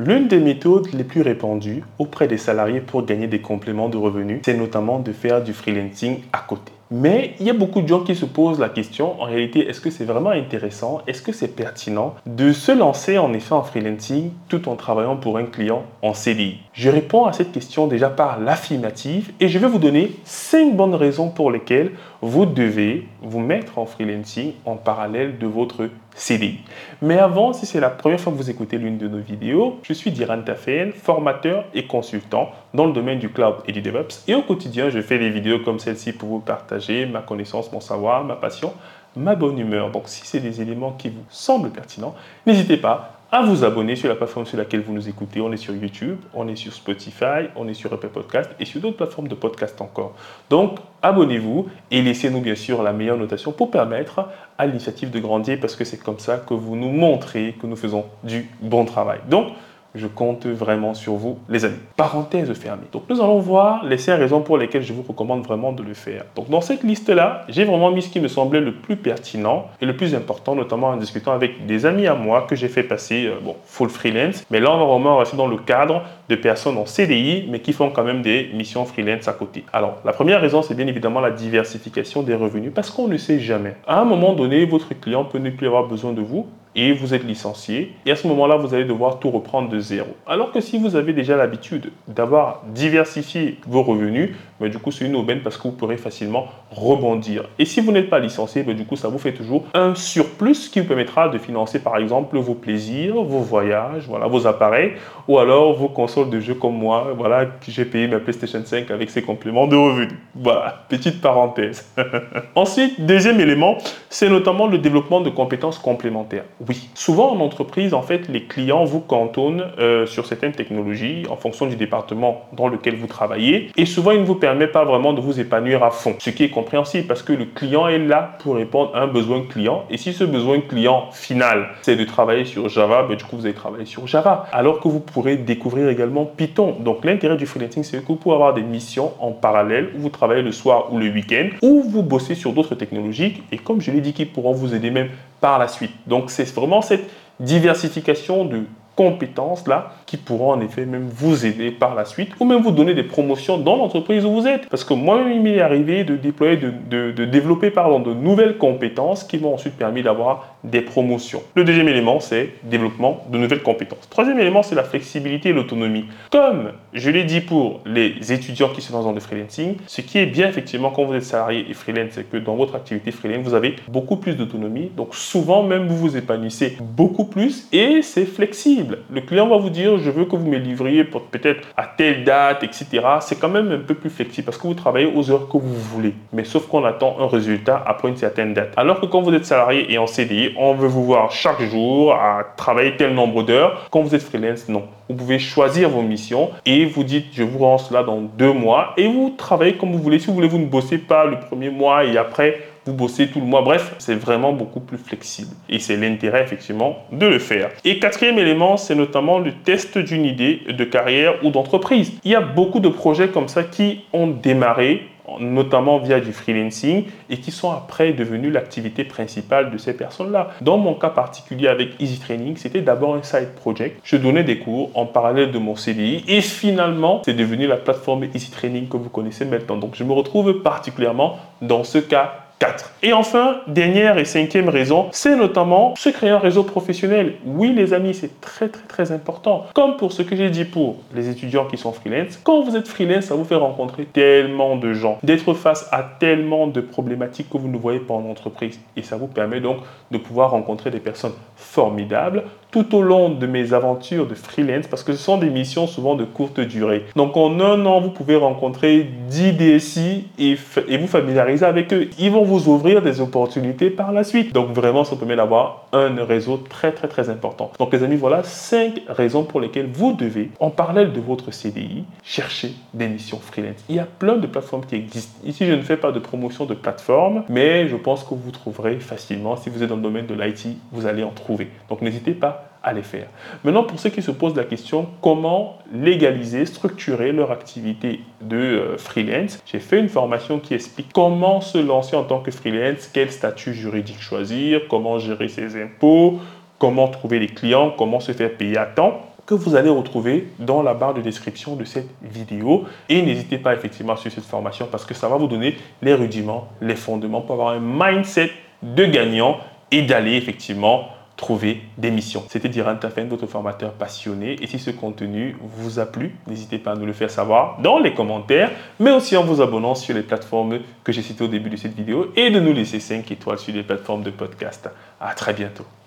L'une des méthodes les plus répandues auprès des salariés pour gagner des compléments de revenus, c'est notamment de faire du freelancing à côté. Mais il y a beaucoup de gens qui se posent la question, en réalité, est-ce que c'est vraiment intéressant, est-ce que c'est pertinent de se lancer en effet en freelancing tout en travaillant pour un client en CDI Je réponds à cette question déjà par l'affirmative et je vais vous donner 5 bonnes raisons pour lesquelles vous devez vous mettre en freelancing en parallèle de votre CDI. Mais avant, si c'est la première fois que vous écoutez l'une de nos vidéos, je suis Diran Tafel, formateur et consultant dans le domaine du cloud et du DevOps. Et au quotidien, je fais des vidéos comme celle-ci pour vous partager ma connaissance, mon savoir, ma passion, ma bonne humeur. Donc si c'est des éléments qui vous semblent pertinents, n'hésitez pas à vous abonner sur la plateforme sur laquelle vous nous écoutez. On est sur YouTube, on est sur Spotify, on est sur Apple Podcast et sur d'autres plateformes de podcast encore. Donc, abonnez-vous et laissez-nous bien sûr la meilleure notation pour permettre à l'initiative de grandir parce que c'est comme ça que vous nous montrez que nous faisons du bon travail. Je compte vraiment sur vous, les amis. Parenthèse fermée. Donc, nous allons voir les cinq raisons pour lesquelles je vous recommande vraiment de le faire. Donc, dans cette liste-là, j'ai vraiment mis ce qui me semblait le plus pertinent et le plus important, notamment en discutant avec des amis à moi que j'ai fait passer, euh, bon, full freelance. Mais là, on va vraiment rester dans le cadre de personnes en CDI, mais qui font quand même des missions freelance à côté. Alors, la première raison, c'est bien évidemment la diversification des revenus, parce qu'on ne sait jamais. À un moment donné, votre client peut ne plus avoir besoin de vous et vous êtes licencié. Et à ce moment-là, vous allez devoir tout reprendre de zéro. Alors que si vous avez déjà l'habitude d'avoir diversifié vos revenus, mais du coup, c'est une aubaine parce que vous pourrez facilement rebondir. Et si vous n'êtes pas licencié, mais du coup, ça vous fait toujours un surplus qui vous permettra de financer, par exemple, vos plaisirs, vos voyages, voilà, vos appareils, ou alors vos consoles de jeux comme moi, voilà, j'ai payé ma PlayStation 5 avec ces compléments de revenus. Voilà, petite parenthèse. Ensuite, deuxième élément, c'est notamment le développement de compétences complémentaires. Oui, souvent en entreprise, en fait, les clients vous cantonnent euh, sur certaines technologies en fonction du département dans lequel vous travaillez, et souvent, ils ne vous permet pas vraiment de vous épanouir à fond. Ce qui est compréhensible parce que le client est là pour répondre à un besoin client. Et si ce besoin client final, c'est de travailler sur Java, ben, du coup, vous allez travailler sur Java. Alors que vous pourrez découvrir également Python. Donc, l'intérêt du freelancing, c'est que vous pouvez avoir des missions en parallèle où vous travaillez le soir ou le week-end, ou vous bossez sur d'autres technologies. Et comme je l'ai dit, qui pourront vous aider même par la suite. Donc, c'est vraiment cette diversification de compétences là qui pourront en effet même vous aider par la suite ou même vous donner des promotions dans l'entreprise où vous êtes. Parce que moi, il m'est arrivé de déployer, de, de, de, développer pardon, de nouvelles compétences qui m'ont ensuite permis d'avoir des promotions. Le deuxième élément, c'est développement de nouvelles compétences. Troisième élément, c'est la flexibilité et l'autonomie. Comme je l'ai dit pour les étudiants qui se lancent dans le freelancing, ce qui est bien effectivement quand vous êtes salarié et freelance, c'est que dans votre activité freelance, vous avez beaucoup plus d'autonomie. Donc souvent même, vous vous épanouissez beaucoup plus et c'est flexible. Le client va vous dire, je veux que vous me livriez peut-être à telle date, etc. C'est quand même un peu plus flexible parce que vous travaillez aux heures que vous voulez. Mais sauf qu'on attend un résultat après une certaine date. Alors que quand vous êtes salarié et en CDI, on veut vous voir chaque jour à travailler tel nombre d'heures. Quand vous êtes freelance, non. Vous pouvez choisir vos missions et vous dites, je vous rends cela dans deux mois et vous travaillez comme vous voulez. Si vous voulez, vous ne bossez pas le premier mois et après, vous bossez tout le mois. Bref, c'est vraiment beaucoup plus flexible. Et c'est l'intérêt, effectivement, de le faire. Et quatrième élément, c'est notamment le test d'une idée de carrière ou d'entreprise. Il y a beaucoup de projets comme ça qui ont démarré notamment via du freelancing, et qui sont après devenus l'activité principale de ces personnes-là. Dans mon cas particulier avec Easy Training, c'était d'abord un side project. Je donnais des cours en parallèle de mon CDI, et finalement, c'est devenu la plateforme Easy Training que vous connaissez maintenant. Donc, je me retrouve particulièrement dans ce cas 4. Et enfin, dernière et cinquième raison, c'est notamment se créer un réseau professionnel. Oui, les amis, c'est très très très important. Comme pour ce que j'ai dit pour les étudiants qui sont freelance, quand vous êtes freelance, ça vous fait rencontrer tellement de gens, d'être face à tellement de problématiques que vous ne voyez pas en entreprise. Et ça vous permet donc de pouvoir rencontrer des personnes formidables tout au long de mes aventures de freelance, parce que ce sont des missions souvent de courte durée. Donc en un an, vous pouvez rencontrer 10 DSI et, vous familiariser avec eux. Ils vont vous ouvrir des opportunités par la suite. Donc vraiment, ça permet d'avoir un réseau très très très important. Donc les amis, voilà 5 raisons pour lesquelles vous devez, en parallèle de votre CDI, chercher des missions freelance. Il y a plein de plateformes qui existent. Ici, je ne fais pas de promotion de plateforme, mais je pense que vous trouverez facilement. Si vous êtes dans le domaine de l'IT, vous allez en trouver. Donc n'hésitez pas à les faire. Maintenant, pour ceux qui se posent la question, comment légaliser, structurer leur activité de euh, freelance, j'ai fait une formation qui explique comment se lancer en tant que freelance, quel statut juridique choisir, comment gérer ses impôts, comment trouver les clients, comment se faire payer à temps. que vous allez retrouver dans la barre de description de cette vidéo. Et n'hésitez pas effectivement à suivre cette formation parce que ça va vous donner les rudiments, les fondements pour avoir un mindset de gagnant et d'aller effectivement trouver des missions. C'était Diran Tafen, votre formateur passionné. Et si ce contenu vous a plu, n'hésitez pas à nous le faire savoir dans les commentaires, mais aussi en vous abonnant sur les plateformes que j'ai citées au début de cette vidéo et de nous laisser 5 étoiles sur les plateformes de podcast. À très bientôt.